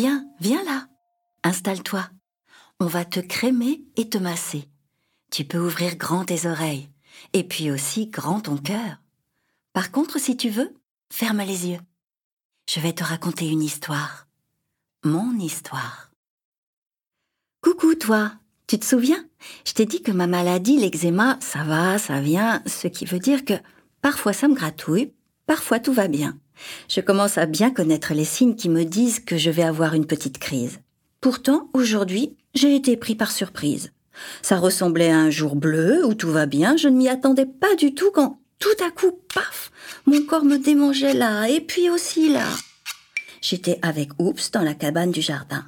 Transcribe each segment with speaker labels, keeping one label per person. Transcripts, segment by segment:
Speaker 1: Viens, viens là. Installe-toi. On va te crémer et te masser. Tu peux ouvrir grand tes oreilles, et puis aussi grand ton cœur. Par contre, si tu veux, ferme les yeux. Je vais te raconter une histoire. Mon histoire. Coucou toi, tu te souviens? Je t'ai dit que ma maladie, l'eczéma, ça va, ça vient, ce qui veut dire que parfois ça me gratouille, parfois tout va bien. Je commence à bien connaître les signes qui me disent que je vais avoir une petite crise. Pourtant, aujourd'hui, j'ai été pris par surprise. Ça ressemblait à un jour bleu où tout va bien, je ne m'y attendais pas du tout quand tout à coup, paf, mon corps me démangeait là et puis aussi là. J'étais avec Oups dans la cabane du jardin.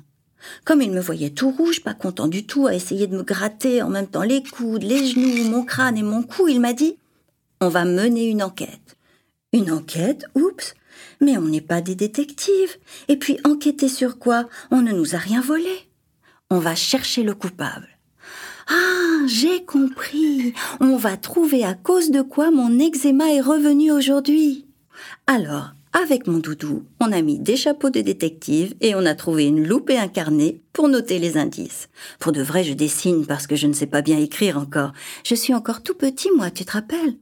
Speaker 1: Comme il me voyait tout rouge, pas content du tout, à essayer de me gratter en même temps les coudes, les genoux, mon crâne et mon cou, il m'a dit On va mener une enquête. Une enquête Oups Mais on n'est pas des détectives. Et puis enquêter sur quoi On ne nous a rien volé. On va chercher le coupable. Ah, j'ai compris. On va trouver à cause de quoi mon eczéma est revenu aujourd'hui. Alors, avec mon doudou, on a mis des chapeaux de détective et on a trouvé une loupe et un carnet pour noter les indices. Pour de vrai, je dessine parce que je ne sais pas bien écrire encore. Je suis encore tout petit, moi, tu te rappelles?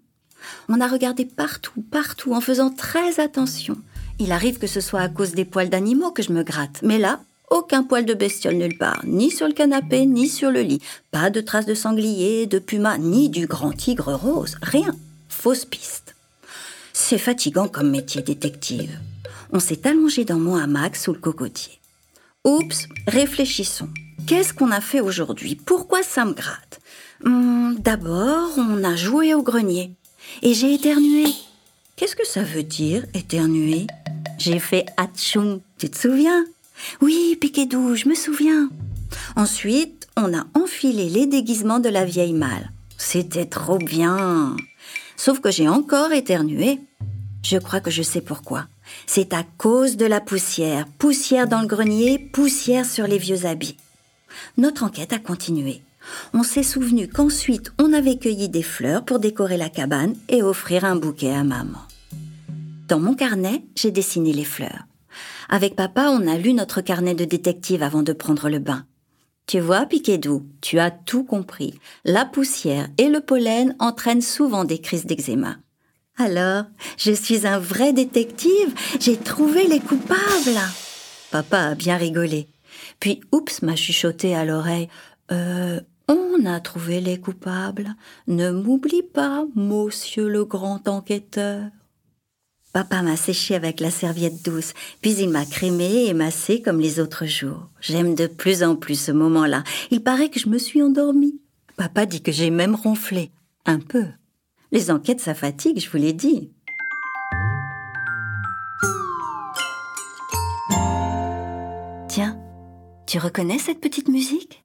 Speaker 1: On a regardé partout, partout, en faisant très attention. Il arrive que ce soit à cause des poils d'animaux que je me gratte, mais là, aucun poil de bestiole nulle part, ni sur le canapé, ni sur le lit. Pas de traces de sanglier, de puma, ni du grand tigre rose. Rien. Fausse piste. C'est fatigant comme métier détective. On s'est allongé dans mon hamac sous le cocotier. Oups, réfléchissons. Qu'est-ce qu'on a fait aujourd'hui? Pourquoi ça me gratte? Hmm, D'abord, on a joué au grenier. Et j'ai éternué. Qu'est-ce que ça veut dire, éternuer? J'ai fait atchoum, tu te souviens? Oui, Piquet-Doux, je me souviens. Ensuite, on a enfilé les déguisements de la vieille malle. C'était trop bien. Sauf que j'ai encore éternué. Je crois que je sais pourquoi. C'est à cause de la poussière. Poussière dans le grenier, poussière sur les vieux habits. Notre enquête a continué. On s'est souvenu qu'ensuite on avait cueilli des fleurs pour décorer la cabane et offrir un bouquet à maman. Dans mon carnet, j'ai dessiné les fleurs. Avec papa, on a lu notre carnet de détective avant de prendre le bain. Tu vois, Piquet-Doux, tu as tout compris. La poussière et le pollen entraînent souvent des crises d'eczéma. Alors, je suis un vrai détective, j'ai trouvé les coupables. Papa a bien rigolé. Puis, oups, m'a chuchoté à l'oreille. Euh, on a trouvé les coupables. Ne m'oublie pas, monsieur le grand enquêteur. Papa m'a séché avec la serviette douce, puis il m'a crémé et massé comme les autres jours. J'aime de plus en plus ce moment-là. Il paraît que je me suis endormie. Papa dit que j'ai même ronflé. Un peu. Les enquêtes, ça fatigue, je vous l'ai dit. Tiens, tu reconnais cette petite musique?